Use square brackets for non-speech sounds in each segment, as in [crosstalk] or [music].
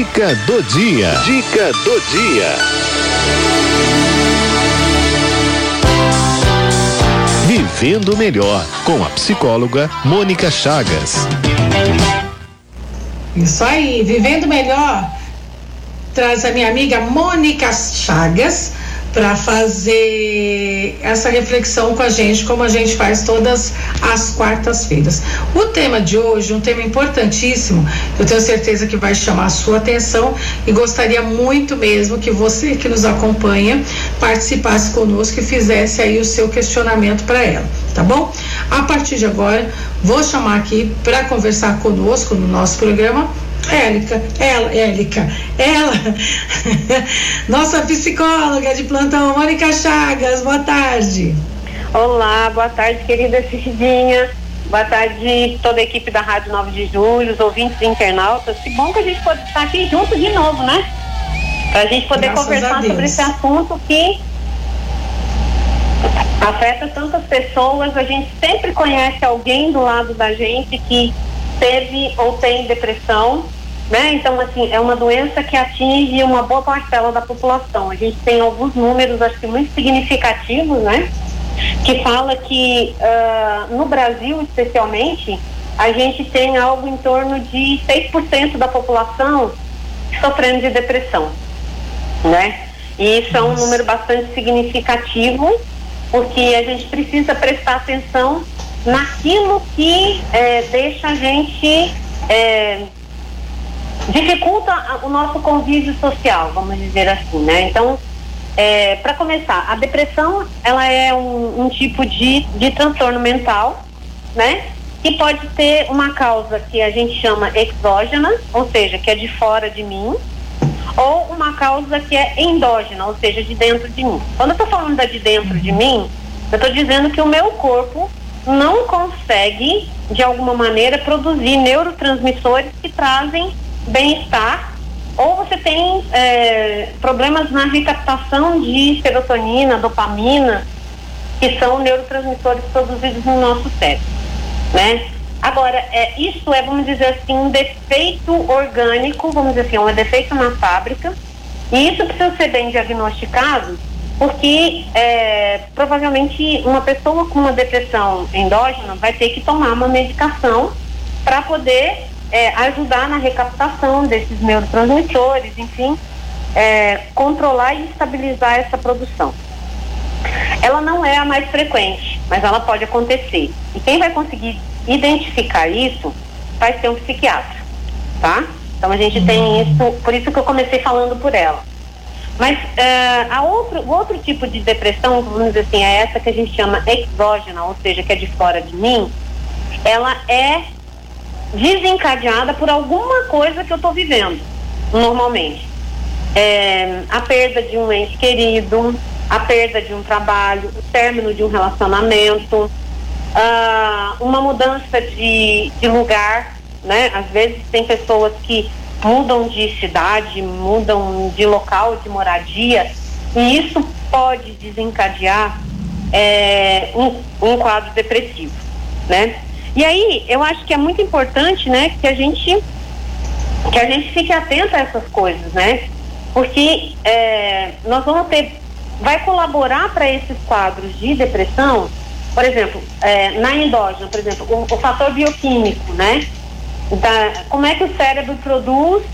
Dica do dia. Dica do dia. Vivendo melhor com a psicóloga Mônica Chagas. Isso aí, vivendo melhor. Traz a minha amiga Mônica Chagas para fazer essa reflexão com a gente, como a gente faz todas as quartas-feiras. O tema de hoje, um tema importantíssimo, eu tenho certeza que vai chamar a sua atenção e gostaria muito mesmo que você que nos acompanha participasse conosco e fizesse aí o seu questionamento para ela, tá bom? A partir de agora, vou chamar aqui para conversar conosco no nosso programa Élica, ela, Élica, ela, [laughs] nossa psicóloga de plantão, Mônica Chagas, boa tarde. Olá, boa tarde, querida Cidinha. Boa tarde, toda a equipe da Rádio 9 de Julho, os ouvintes e internautas. Que bom que a gente pode estar aqui junto de novo, né? Para a gente poder Graças conversar sobre esse assunto que afeta tantas pessoas. A gente sempre conhece alguém do lado da gente que teve ou tem depressão, né? Então, assim, é uma doença que atinge uma boa parcela da população. A gente tem alguns números, acho que muito significativos, né? Que fala que uh, no Brasil, especialmente, a gente tem algo em torno de 6% da população sofrendo de depressão, né? E isso é um número bastante significativo, porque a gente precisa prestar atenção naquilo que é, deixa a gente é, dificulta o nosso convívio social, vamos dizer assim, né? Então, é, para começar, a depressão ela é um, um, tipo de, de transtorno mental, né? Que pode ter uma causa que a gente chama exógena, ou seja, que é de fora de mim, ou uma causa que é endógena, ou seja, de dentro de mim. Quando eu estou falando da de dentro de mim, eu estou dizendo que o meu corpo não consegue, de alguma maneira, produzir neurotransmissores que trazem bem-estar, ou você tem é, problemas na recaptação de serotonina, dopamina, que são neurotransmissores produzidos no nosso cérebro, né? Agora, é, isso é, vamos dizer assim, um defeito orgânico, vamos dizer assim, um defeito na fábrica, e isso precisa ser bem diagnosticado porque é, provavelmente uma pessoa com uma depressão endógena vai ter que tomar uma medicação para poder é, ajudar na recaptação desses neurotransmissores, enfim, é, controlar e estabilizar essa produção. Ela não é a mais frequente, mas ela pode acontecer. E quem vai conseguir identificar isso vai ser um psiquiatra, tá? Então a gente tem isso, por isso que eu comecei falando por ela. Mas uh, a outro, o outro tipo de depressão, vamos dizer assim, é essa que a gente chama exógena, ou seja, que é de fora de mim, ela é desencadeada por alguma coisa que eu estou vivendo, normalmente. É, a perda de um ente querido, a perda de um trabalho, o término de um relacionamento, uh, uma mudança de, de lugar, né? Às vezes tem pessoas que mudam de cidade, mudam de local de moradia, e isso pode desencadear é, um, um quadro depressivo, né? E aí, eu acho que é muito importante, né, que a gente que a gente fique atento a essas coisas, né? Porque é, nós vamos ter, vai colaborar para esses quadros de depressão, por exemplo, é, na endógena, por exemplo, o, o fator bioquímico, né? da, como é que o cérebro produz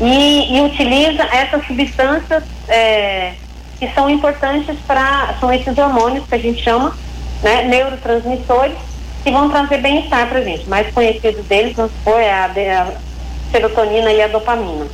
e, e utiliza essas substâncias é, que são importantes para. são esses hormônios que a gente chama, né, neurotransmissores, que vão trazer bem-estar para a gente. Mais conhecido deles, vamos supor, é a, a serotonina e a dopamina.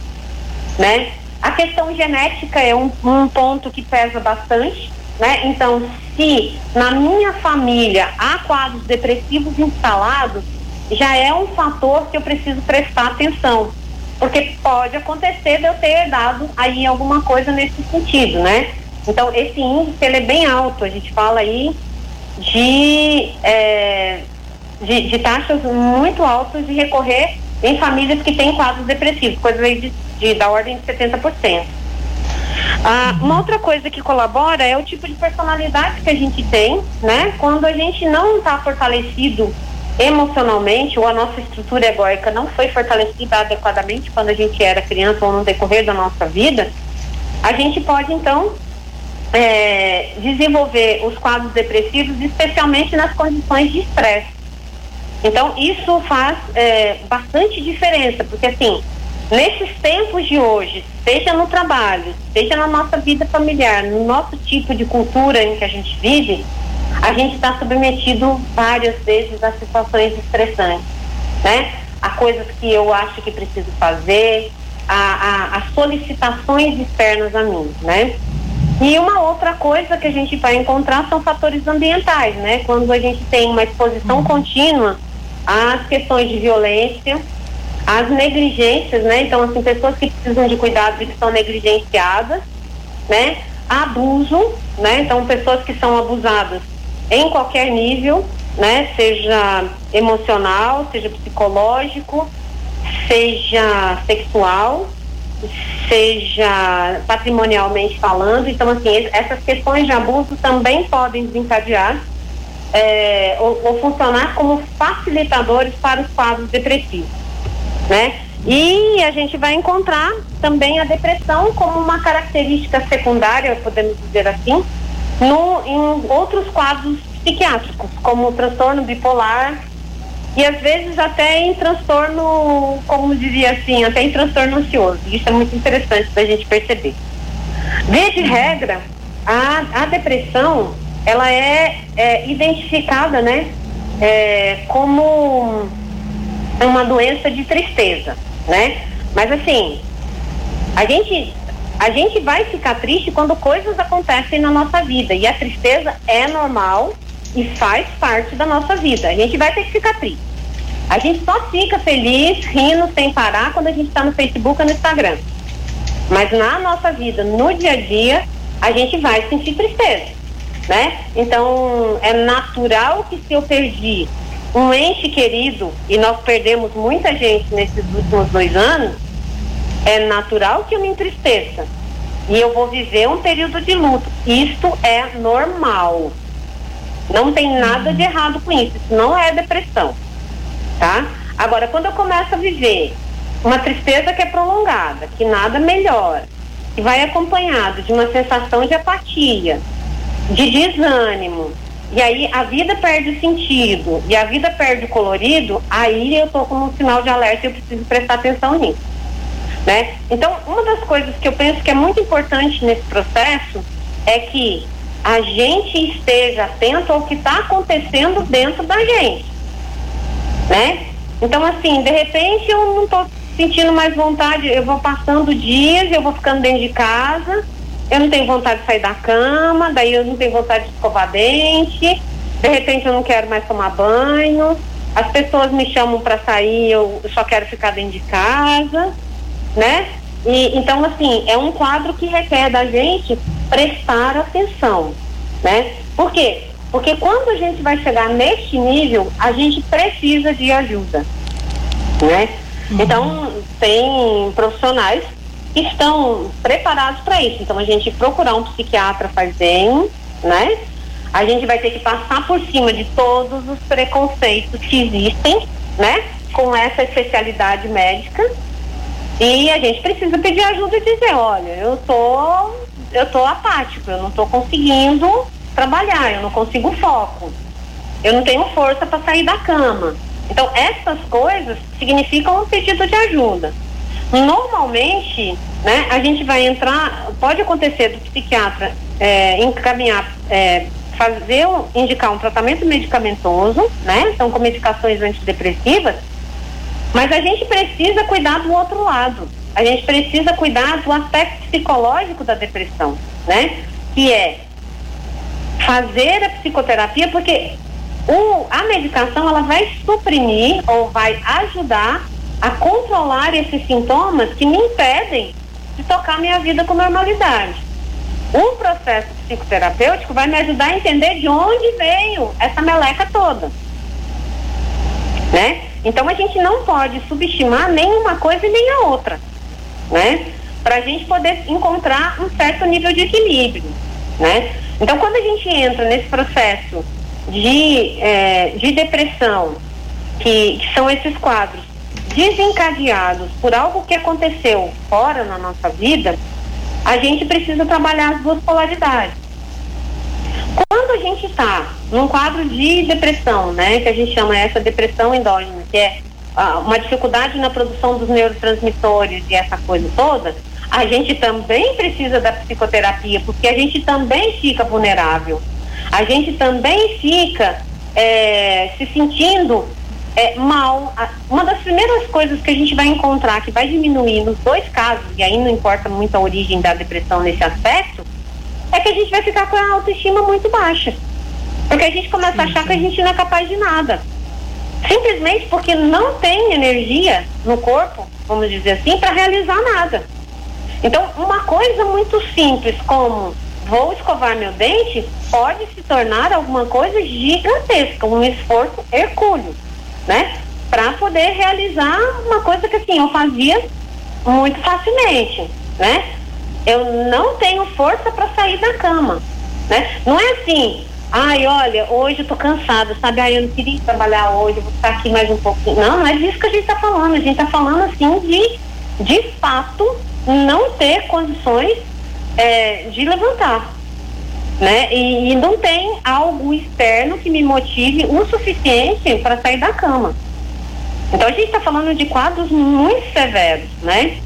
Né? A questão genética é um, um ponto que pesa bastante. Né? Então, se na minha família há quadros depressivos instalados, já é um fator que eu preciso prestar atenção. Porque pode acontecer de eu ter dado aí alguma coisa nesse sentido, né? Então, esse índice ele é bem alto. A gente fala aí de, é, de, de, taxas muito altas de recorrer em famílias que têm quadros depressivos, coisa aí de, de, da ordem de 70%. Ah, uma outra coisa que colabora é o tipo de personalidade que a gente tem, né? Quando a gente não está fortalecido emocionalmente ou a nossa estrutura egóica não foi fortalecida adequadamente quando a gente era criança ou no decorrer da nossa vida, a gente pode então é, desenvolver os quadros depressivos, especialmente nas condições de estresse. Então, isso faz é, bastante diferença, porque assim, nesses tempos de hoje, seja no trabalho, seja na nossa vida familiar, no nosso tipo de cultura em que a gente vive, a gente está submetido várias vezes a situações estressantes, né? A coisas que eu acho que preciso fazer, a, a, a solicitações externas a mim, né? E uma outra coisa que a gente vai encontrar são fatores ambientais, né? Quando a gente tem uma exposição contínua às questões de violência, às negligências, né? Então, assim, pessoas que precisam de cuidado e que são negligenciadas, né? Abuso, né? Então, pessoas que são abusadas em qualquer nível, né? Seja emocional, seja psicológico, seja sexual, seja patrimonialmente falando. Então, assim, essas questões de abuso também podem desencadear é, ou, ou, funcionar como facilitadores para os quadros depressivos, né? E a gente vai encontrar também a depressão como uma característica secundária, podemos dizer assim, no, em outros quadros psiquiátricos, como o transtorno bipolar e às vezes até em transtorno, como diria assim, até em transtorno ansioso. Isso é muito interessante da gente perceber. Via de regra, a, a depressão ela é, é identificada, né, é, como uma doença de tristeza, né? Mas assim, a gente a gente vai ficar triste quando coisas acontecem na nossa vida e a tristeza é normal e faz parte da nossa vida. A gente vai ter que ficar triste. A gente só fica feliz, rindo sem parar quando a gente está no Facebook ou no Instagram. Mas na nossa vida, no dia a dia, a gente vai sentir tristeza, né? Então, é natural que se eu perdi um ente querido, e nós perdemos muita gente nesses últimos dois anos, é natural que eu me entristeça. E eu vou viver um período de luto. Isto é normal. Não tem nada de errado com isso. Isso não é depressão tá? Agora, quando eu começo a viver uma tristeza que é prolongada, que nada melhora, que vai acompanhado de uma sensação de apatia, de desânimo, e aí a vida perde o sentido e a vida perde o colorido, aí eu tô com um sinal de alerta e eu preciso prestar atenção nisso. Né? Então, uma das coisas que eu penso que é muito importante nesse processo é que a gente esteja atento ao que está acontecendo dentro da gente né? Então, assim, de repente eu não estou sentindo mais vontade, eu vou passando dias, eu vou ficando dentro de casa, eu não tenho vontade de sair da cama, daí eu não tenho vontade de escovar dente, de repente eu não quero mais tomar banho, as pessoas me chamam para sair, eu só quero ficar dentro de casa, né? E, então, assim, é um quadro que requer da gente prestar atenção, né? Por quê? Porque quando a gente vai chegar neste nível, a gente precisa de ajuda, né? Uhum. Então, tem profissionais que estão preparados para isso. Então, a gente procurar um psiquiatra faz bem, né? A gente vai ter que passar por cima de todos os preconceitos que existem, né? Com essa especialidade médica. E a gente precisa pedir ajuda e dizer, olha, eu tô, eu tô apático, eu não tô conseguindo trabalhar, eu não consigo foco, eu não tenho força para sair da cama. Então, essas coisas significam um pedido de ajuda. Normalmente, né, a gente vai entrar, pode acontecer do psiquiatra é, encaminhar, é, fazer, indicar um tratamento medicamentoso, né, então com medicações antidepressivas, mas a gente precisa cuidar do outro lado. A gente precisa cuidar do aspecto psicológico da depressão, né, que é fazer a psicoterapia, porque o, a medicação ela vai suprimir ou vai ajudar a controlar esses sintomas que me impedem de tocar minha vida com normalidade. O processo psicoterapêutico vai me ajudar a entender de onde veio essa meleca toda. Né? Então a gente não pode subestimar nem uma coisa e nem a outra, né? Para a gente poder encontrar um certo nível de equilíbrio, né? Então, quando a gente entra nesse processo de, é, de depressão que, que são esses quadros desencadeados por algo que aconteceu fora na nossa vida, a gente precisa trabalhar as duas polaridades. Quando a gente está num quadro de depressão, né, que a gente chama essa depressão endógena, que é ah, uma dificuldade na produção dos neurotransmissores e essa coisa toda, a gente também precisa da psicoterapia, porque a gente também fica vulnerável. A gente também fica é, se sentindo é, mal. Uma das primeiras coisas que a gente vai encontrar que vai diminuir nos dois casos, e aí não importa muito a origem da depressão nesse aspecto, é que a gente vai ficar com a autoestima muito baixa. Porque a gente começa a achar que a gente não é capaz de nada. Simplesmente porque não tem energia no corpo, vamos dizer assim, para realizar nada. Então, uma coisa muito simples como vou escovar meu dente pode se tornar alguma coisa gigantesca, um esforço hercúleo, né? Para poder realizar uma coisa que assim eu fazia muito facilmente, né? Eu não tenho força para sair da cama, né? Não é assim, ai, olha, hoje eu tô cansada, sabe? Ai, eu não queria trabalhar hoje, vou ficar aqui mais um pouquinho. Não, não é disso que a gente tá falando. A gente tá falando assim de, de fato, não ter condições é, de levantar. Né? E, e, não tem algo externo que me motive o suficiente para sair da cama. Então a gente está falando de quadros muito severos, né?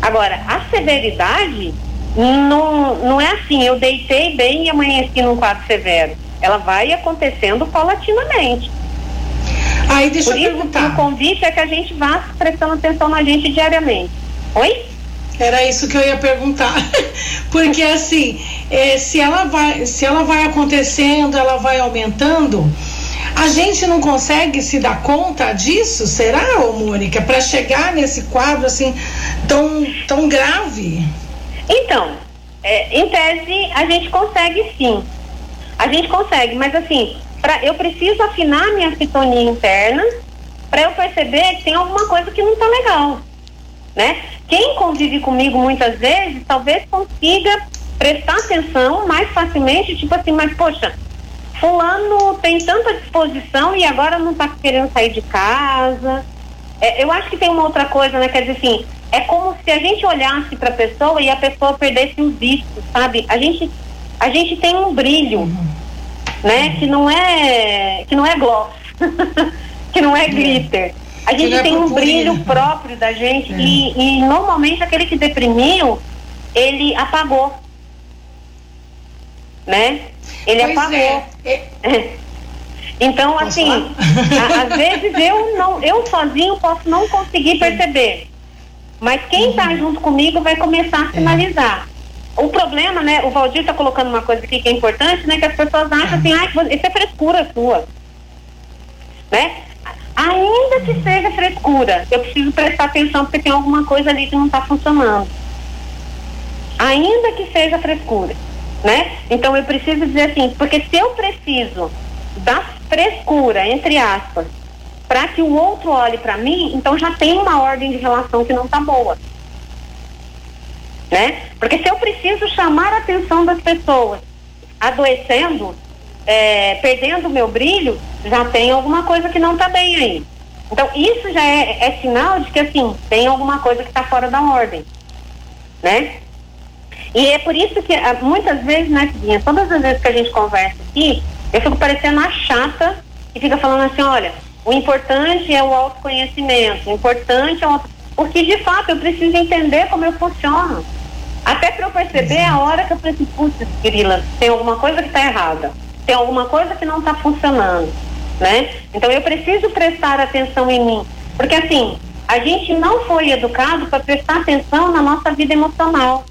Agora, a severidade não, não é assim, eu deitei bem e amanheci num quadro severo. Ela vai acontecendo paulatinamente. Aí deixa Por eu isso, perguntar. O convite é que a gente vá prestando atenção na gente diariamente. Oi? Era isso que eu ia perguntar. [laughs] Porque assim, eh, se, ela vai, se ela vai acontecendo, ela vai aumentando, a gente não consegue se dar conta disso, será, ô Mônica, para chegar nesse quadro assim tão, tão grave? Então, é, em tese, a gente consegue sim. A gente consegue, mas assim, pra, eu preciso afinar minha sintonia interna para eu perceber que tem alguma coisa que não tá legal né? Quem convive comigo muitas vezes talvez consiga prestar atenção mais facilmente, tipo assim, mas poxa, fulano tem tanta disposição e agora não está querendo sair de casa. É, eu acho que tem uma outra coisa, né? Quer dizer assim, é como se a gente olhasse para a pessoa e a pessoa perdesse o visto, sabe? A gente, a gente tem um brilho, né? Que não é, que não é gloss, [laughs] que não é glitter. A gente é tem um brilho próprio da gente é. e, e, normalmente aquele que deprimiu, ele apagou. Né? Ele pois apagou. É. [laughs] Então, posso assim, a, às vezes eu não, eu sozinho posso não conseguir perceber. Mas quem está uhum. junto comigo vai começar a é. sinalizar. O problema, né? O Valdir está colocando uma coisa aqui que é importante, né? Que as pessoas acham assim, ah, isso é frescura sua. Né? Ainda que seja frescura, eu preciso prestar atenção porque tem alguma coisa ali que não está funcionando. Ainda que seja frescura, né? Então eu preciso dizer assim, porque se eu preciso da frescura, entre aspas, para que o outro olhe para mim, então já tem uma ordem de relação que não está boa. Né? Porque se eu preciso chamar a atenção das pessoas adoecendo, é, perdendo o meu brilho, já tem alguma coisa que não está bem aí. Então, isso já é, é, sinal de que, assim, tem alguma coisa que está fora da ordem, né? E é por isso que, ah, muitas vezes, né, Cidinha, todas as vezes que a gente conversa aqui, eu fico parecendo a chata e fica falando assim, olha, o importante é o autoconhecimento, o importante é o... Porque, de fato, eu preciso entender como eu funciono. Até para eu perceber a hora que eu preciso, putz, grila, tem alguma coisa que está errada tem alguma coisa que não está funcionando, né? Então eu preciso prestar atenção em mim, porque assim a gente não foi educado para prestar atenção na nossa vida emocional.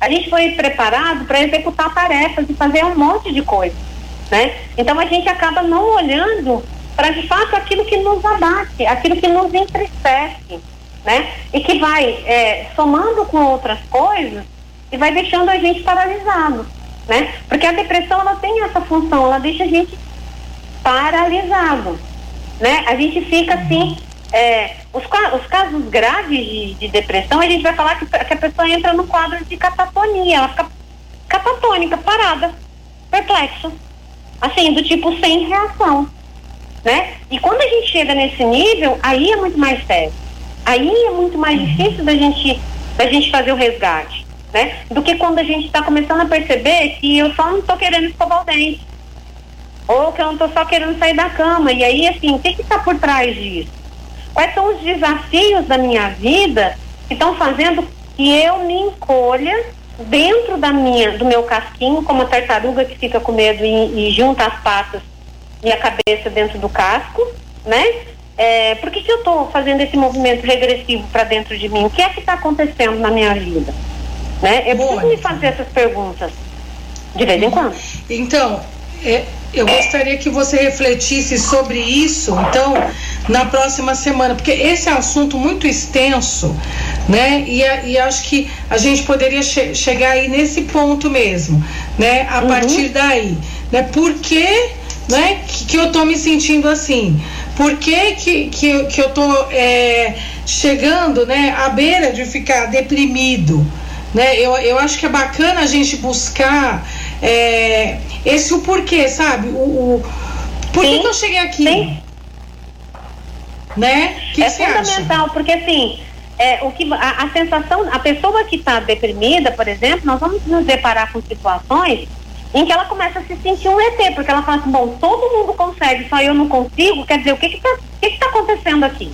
A gente foi preparado para executar tarefas e fazer um monte de coisa, né? Então a gente acaba não olhando para de fato aquilo que nos abate, aquilo que nos entristece, né? E que vai é, somando com outras coisas e vai deixando a gente paralisado né? Porque a depressão ela tem essa função, ela deixa a gente paralisado, né? A gente fica assim, é, os, os, casos graves de, de, depressão, a gente vai falar que, que, a pessoa entra no quadro de catatonia, ela fica catatônica, parada, perplexa, assim, do tipo sem reação, né? E quando a gente chega nesse nível, aí é muito mais sério. Aí é muito mais difícil da gente, da gente fazer o resgate, né? Do que quando a gente está começando a perceber que eu só não estou querendo escovar o dente. Ou que eu não estou só querendo sair da cama. E aí, assim, o que está por trás disso? Quais são os desafios da minha vida que estão fazendo que eu me encolha dentro da minha, do meu casquinho, como a tartaruga que fica com medo e, e junta as patas e a cabeça dentro do casco, né? É, por que, que eu estou fazendo esse movimento regressivo para dentro de mim? O que é que está acontecendo na minha vida? Né? Eu preciso me fazer essas perguntas de vez em quando. Então, é, eu gostaria que você refletisse sobre isso, então, na próxima semana, porque esse é um assunto muito extenso, né? E, e acho que a gente poderia che chegar aí nesse ponto mesmo, né? A uhum. partir daí, né? Por que, né? Que, que eu tô me sentindo assim? Por que, que, que, que eu tô é, chegando, né? À beira de ficar deprimido, né? Eu, eu acho que é bacana a gente buscar é, esse o porquê, sabe? O, o por que, que, eu cheguei aqui? Sim. Né? Que é que fundamental, porque assim, é, o que, a, a sensação, a pessoa que está deprimida, por exemplo, nós vamos nos deparar com situações em que ela começa a se sentir um ET, porque ela fala assim, bom, todo mundo consegue, só eu não consigo, quer dizer, o que que está que que tá acontecendo aqui?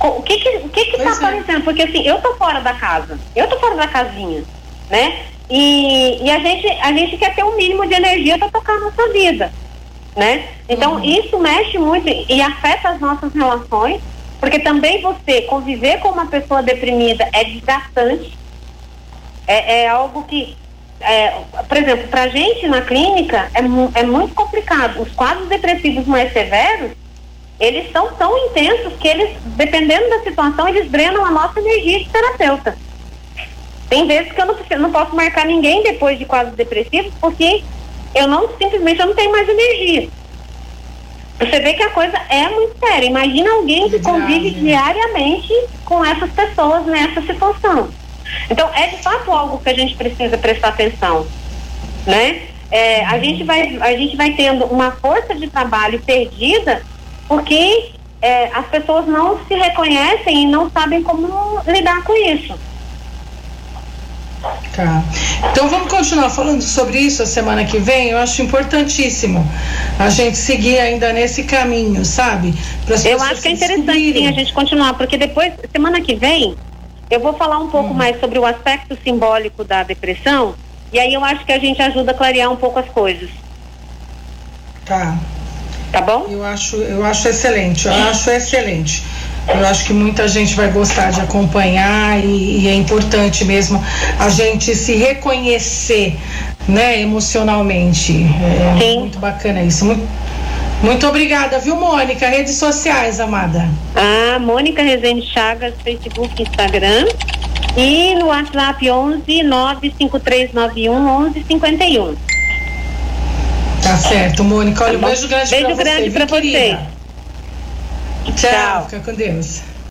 O que que, o que, que tá é. aparecendo? Porque assim, eu tô fora da casa, eu tô fora da casinha, né? E, e a, gente, a gente quer ter um mínimo de energia para tocar a nossa vida, né? Então, uhum. isso mexe muito e afeta as nossas relações, porque também você conviver com uma pessoa deprimida é desgastante, é, é algo que, é, por exemplo, para a gente na clínica é, é muito complicado. Os quadros depressivos mais severos, eles são tão intensos que eles, dependendo da situação, eles drenam a nossa energia de terapeuta. Tem vezes que eu não, não posso marcar ninguém depois de quadros depressivos porque eu não simplesmente eu não tenho mais energia. Você vê que a coisa é muito séria. Imagina alguém que convive diariamente com essas pessoas nessa situação. Então, é de fato algo que a gente precisa prestar atenção, né? É, a gente vai a gente vai tendo uma força de trabalho perdida porque é, as pessoas não se reconhecem e não sabem como lidar com isso. Tá. Então vamos continuar falando sobre isso a semana que vem. Eu acho importantíssimo a gente seguir ainda nesse caminho, sabe? Eu acho que é interessante sim, a gente continuar, porque depois, semana que vem, eu vou falar um pouco hum. mais sobre o aspecto simbólico da depressão. E aí eu acho que a gente ajuda a clarear um pouco as coisas. Tá. Tá bom? Eu acho, eu acho excelente, eu acho excelente. Eu acho que muita gente vai gostar de acompanhar e, e é importante mesmo a gente se reconhecer, né, emocionalmente. É Sim. muito bacana isso. Muito, muito obrigada, viu, Mônica? Redes sociais, amada. Ah, Mônica Rezende Chagas, Facebook, Instagram. E no WhatsApp 11 95391 1151. Tá certo, Mônica. Olha, tá um beijo grande beijo pra grande você. Beijo grande pra você. Tchau, Tchau. Fica com Deus.